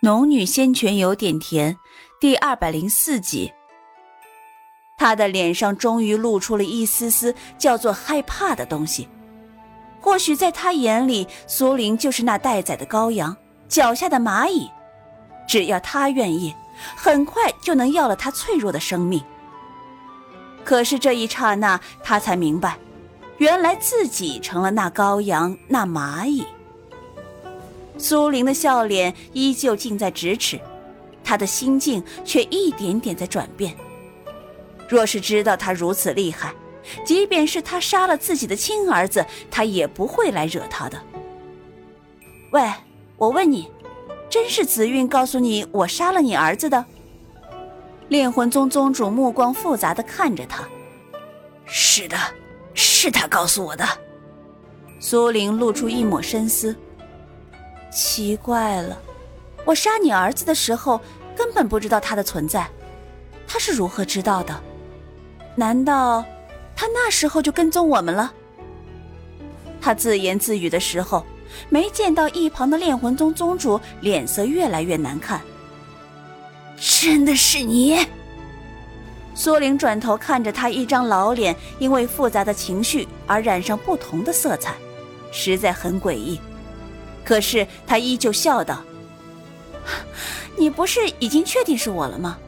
农女仙泉有点甜，第二百零四集。他的脸上终于露出了一丝丝叫做害怕的东西。或许在他眼里，苏玲就是那待宰的羔羊，脚下的蚂蚁。只要他愿意，很快就能要了他脆弱的生命。可是这一刹那，他才明白，原来自己成了那羔羊，那蚂蚁。苏玲的笑脸依旧近在咫尺，她的心境却一点点在转变。若是知道他如此厉害，即便是他杀了自己的亲儿子，他也不会来惹他的。喂，我问你，真是紫韵告诉你我杀了你儿子的？炼魂宗宗主目光复杂的看着他。是的，是他告诉我的。苏玲露出一抹深思。奇怪了，我杀你儿子的时候根本不知道他的存在，他是如何知道的？难道他那时候就跟踪我们了？他自言自语的时候，没见到一旁的炼魂宗宗主脸色越来越难看。真的是你？苏玲转头看着他一张老脸，因为复杂的情绪而染上不同的色彩，实在很诡异。可是他依旧笑道：“你不是已经确定是我了吗？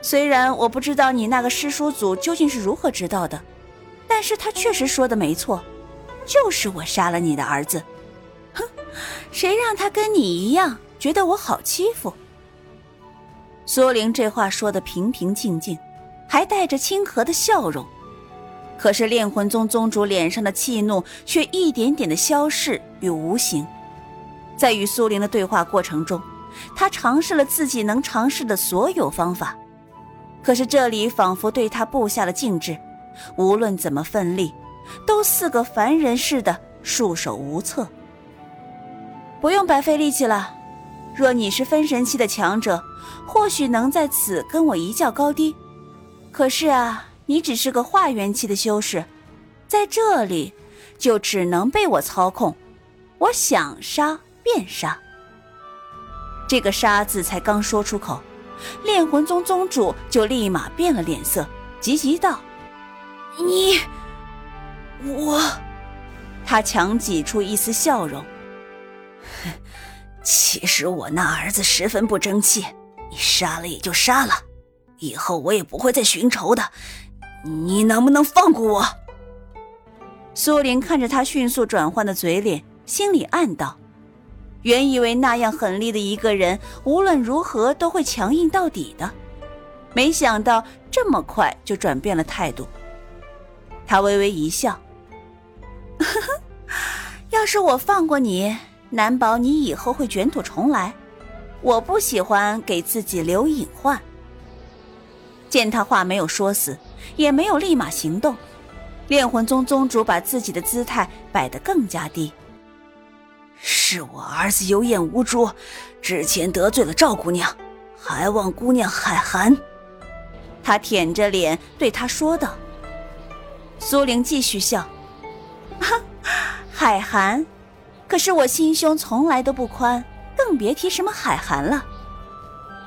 虽然我不知道你那个师叔祖究竟是如何知道的，但是他确实说的没错，就是我杀了你的儿子。哼，谁让他跟你一样觉得我好欺负？”苏玲这话说的平平静静，还带着亲和的笑容。可是炼魂宗宗主脸上的气怒却一点点的消逝与无形，在与苏玲的对话过程中，他尝试了自己能尝试的所有方法，可是这里仿佛对他布下了禁制，无论怎么奋力，都似个凡人似的束手无策。不用白费力气了，若你是分神期的强者，或许能在此跟我一较高低，可是啊。你只是个化元气的修士，在这里就只能被我操控，我想杀便杀。这个“杀”字才刚说出口，炼魂宗宗主就立马变了脸色，急急道：“你，我……”他强挤出一丝笑容：“ 其实我那儿子十分不争气，你杀了也就杀了，以后我也不会再寻仇的。”你能不能放过我？苏玲看着他迅速转换的嘴脸，心里暗道：原以为那样狠厉的一个人，无论如何都会强硬到底的，没想到这么快就转变了态度。他微微一笑：“呵呵，要是我放过你，难保你以后会卷土重来。我不喜欢给自己留隐患。”见他话没有说死。也没有立马行动，炼魂宗宗主把自己的姿态摆得更加低。是我儿子有眼无珠，之前得罪了赵姑娘，还望姑娘海涵。他舔着脸对他说道。苏玲继续笑，海涵，可是我心胸从来都不宽，更别提什么海涵了。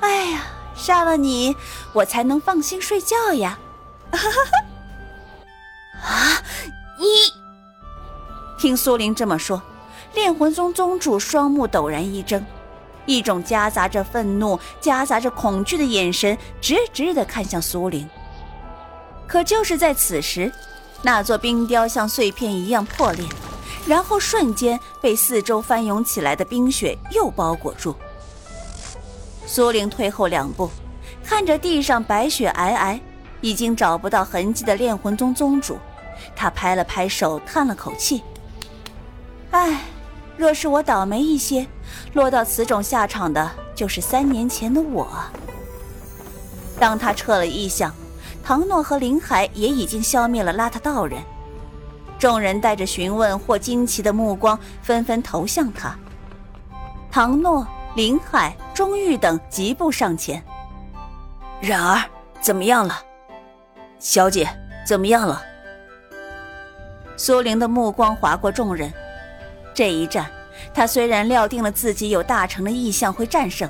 哎呀，杀了你，我才能放心睡觉呀。啊，你听苏玲这么说，炼魂宗宗主双目陡然一睁，一种夹杂着愤怒、夹杂着恐惧的眼神直直的看向苏玲。可就是在此时，那座冰雕像碎片一样破裂，然后瞬间被四周翻涌起来的冰雪又包裹住。苏玲退后两步，看着地上白雪皑皑。已经找不到痕迹的炼魂宗宗主，他拍了拍手，叹了口气：“唉，若是我倒霉一些，落到此种下场的，就是三年前的我。”当他撤了异象，唐诺和林海也已经消灭了邋遢道人。众人带着询问或惊奇的目光，纷纷投向他。唐诺、林海、钟玉等疾步上前：“然而，怎么样了？”小姐，怎么样了？苏玲的目光划过众人，这一战，他虽然料定了自己有大成的意象会战胜，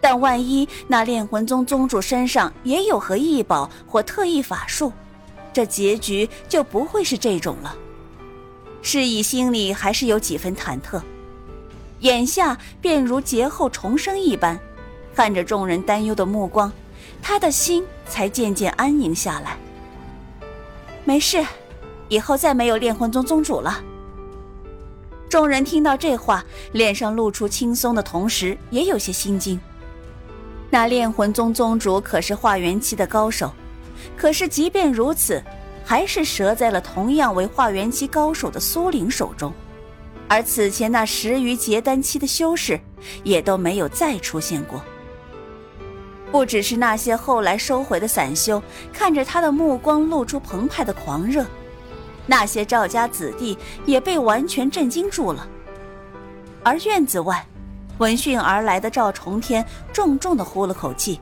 但万一那炼魂宗宗主身上也有何异宝或特异法术，这结局就不会是这种了。是以心里还是有几分忐忑，眼下便如劫后重生一般，看着众人担忧的目光，他的心才渐渐安宁下来。没事，以后再没有炼魂宗宗主了。众人听到这话，脸上露出轻松的同时，也有些心惊。那炼魂宗宗主可是化元期的高手，可是即便如此，还是折在了同样为化元期高手的苏玲手中。而此前那十余结丹期的修士，也都没有再出现过。不只是那些后来收回的散修，看着他的目光露出澎湃的狂热。那些赵家子弟也被完全震惊住了，而院子外，闻讯而来的赵重天重重的呼了口气，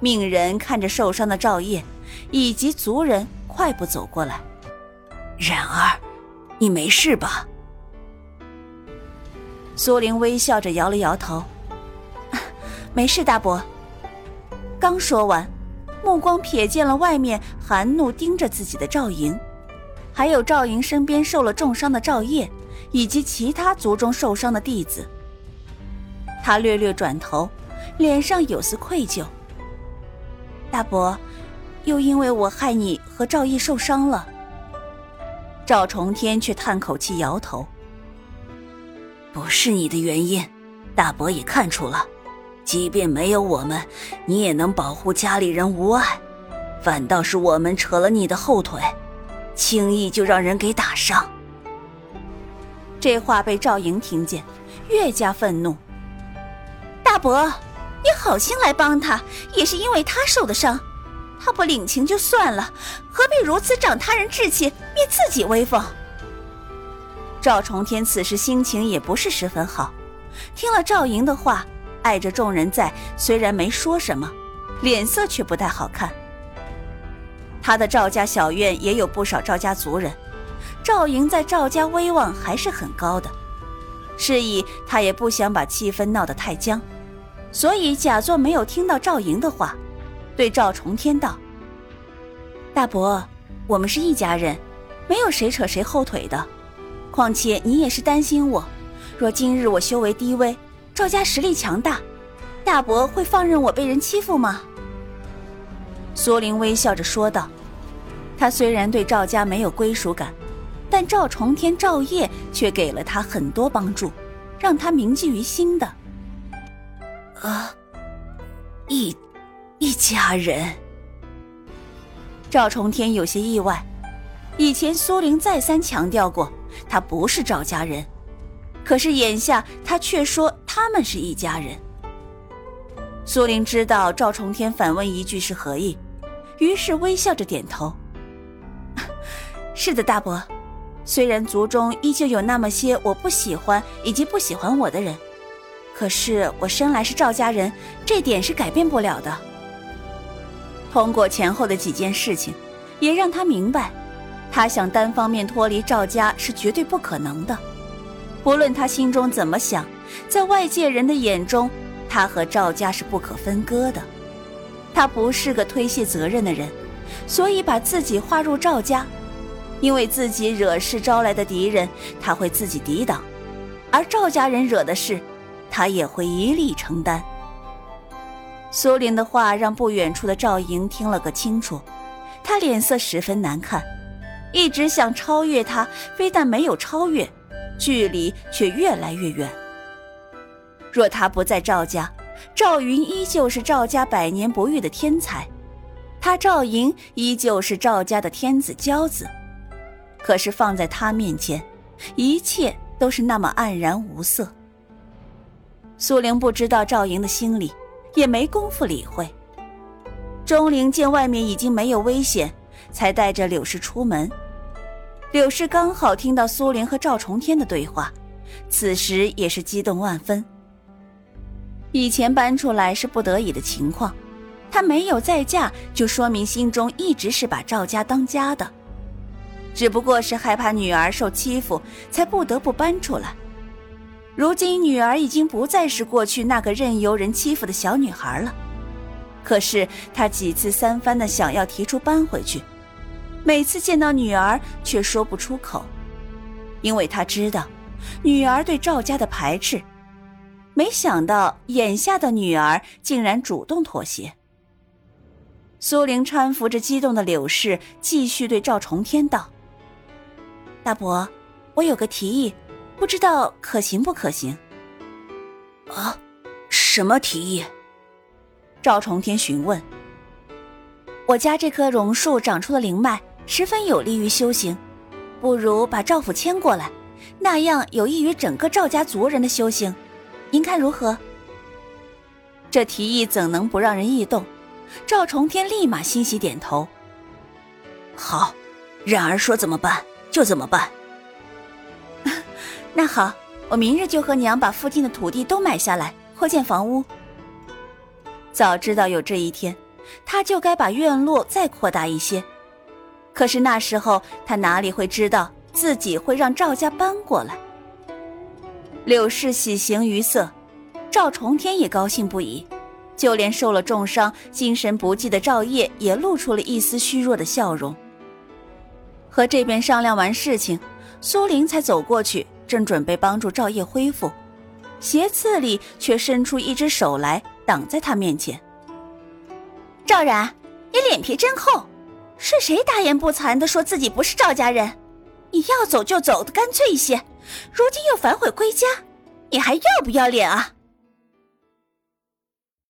命人看着受伤的赵烨，以及族人快步走过来。然儿，你没事吧？苏玲微笑着摇了摇头，没事，大伯。刚说完，目光瞥见了外面含怒盯着自己的赵莹。还有赵莹身边受了重伤的赵烨，以及其他族中受伤的弟子。他略略转头，脸上有丝愧疚。大伯，又因为我害你和赵烨受伤了。赵重天却叹口气，摇头：“不是你的原因，大伯也看出了。即便没有我们，你也能保护家里人无碍，反倒是我们扯了你的后腿。”轻易就让人给打伤。这话被赵莹听见，越加愤怒。大伯，你好心来帮他，也是因为他受的伤，他不领情就算了，何必如此长他人志气，灭自己威风？赵重天此时心情也不是十分好，听了赵莹的话，碍着众人在，虽然没说什么，脸色却不太好看。他的赵家小院也有不少赵家族人，赵莹在赵家威望还是很高的，是以他也不想把气氛闹得太僵，所以假作没有听到赵莹的话，对赵重天道：“大伯，我们是一家人，没有谁扯谁后腿的。况且你也是担心我，若今日我修为低微，赵家实力强大，大伯会放任我被人欺负吗？”苏玲微笑着说道。他虽然对赵家没有归属感，但赵重天、赵烨却给了他很多帮助，让他铭记于心的。啊，一一家人。赵重天有些意外，以前苏玲再三强调过他不是赵家人，可是眼下他却说他们是一家人。苏玲知道赵重天反问一句是何意，于是微笑着点头。是的，大伯。虽然族中依旧有那么些我不喜欢以及不喜欢我的人，可是我生来是赵家人，这点是改变不了的。通过前后的几件事情，也让他明白，他想单方面脱离赵家是绝对不可能的。不论他心中怎么想，在外界人的眼中，他和赵家是不可分割的。他不是个推卸责任的人，所以把自己划入赵家。因为自己惹事招来的敌人，他会自己抵挡；而赵家人惹的事，他也会一力承担。苏林的话让不远处的赵莹听了个清楚，他脸色十分难看，一直想超越他，非但没有超越，距离却越来越远。若他不在赵家，赵云依旧是赵家百年不遇的天才，他赵莹依旧是赵家的天子骄子。可是放在他面前，一切都是那么黯然无色。苏玲不知道赵莹的心里，也没工夫理会。钟灵见外面已经没有危险，才带着柳氏出门。柳氏刚好听到苏玲和赵重天的对话，此时也是激动万分。以前搬出来是不得已的情况，她没有再嫁，就说明心中一直是把赵家当家的。只不过是害怕女儿受欺负，才不得不搬出来。如今女儿已经不再是过去那个任由人欺负的小女孩了。可是她几次三番的想要提出搬回去，每次见到女儿却说不出口，因为他知道女儿对赵家的排斥。没想到眼下的女儿竟然主动妥协。苏玲搀扶着激动的柳氏，继续对赵重天道：“大伯，我有个提议，不知道可行不可行？”啊，什么提议？赵重天询问：“我家这棵榕树长出了灵脉，十分有利于修行，不如把赵府迁过来，那样有益于整个赵家族人的修行，您看如何？”这提议怎能不让人异动？赵重天立马欣喜点头：“好，冉儿说怎么办就怎么办。”那好，我明日就和娘把附近的土地都买下来，扩建房屋。早知道有这一天，他就该把院落再扩大一些。可是那时候他哪里会知道自己会让赵家搬过来？柳氏喜形于色，赵重天也高兴不已，就连受了重伤、精神不济的赵烨也露出了一丝虚弱的笑容。和这边商量完事情，苏玲才走过去，正准备帮助赵烨恢复，斜刺里却伸出一只手来。挡在他面前，赵然，你脸皮真厚，是谁大言不惭的说自己不是赵家人？你要走就走的干脆一些，如今又反悔归家，你还要不要脸啊？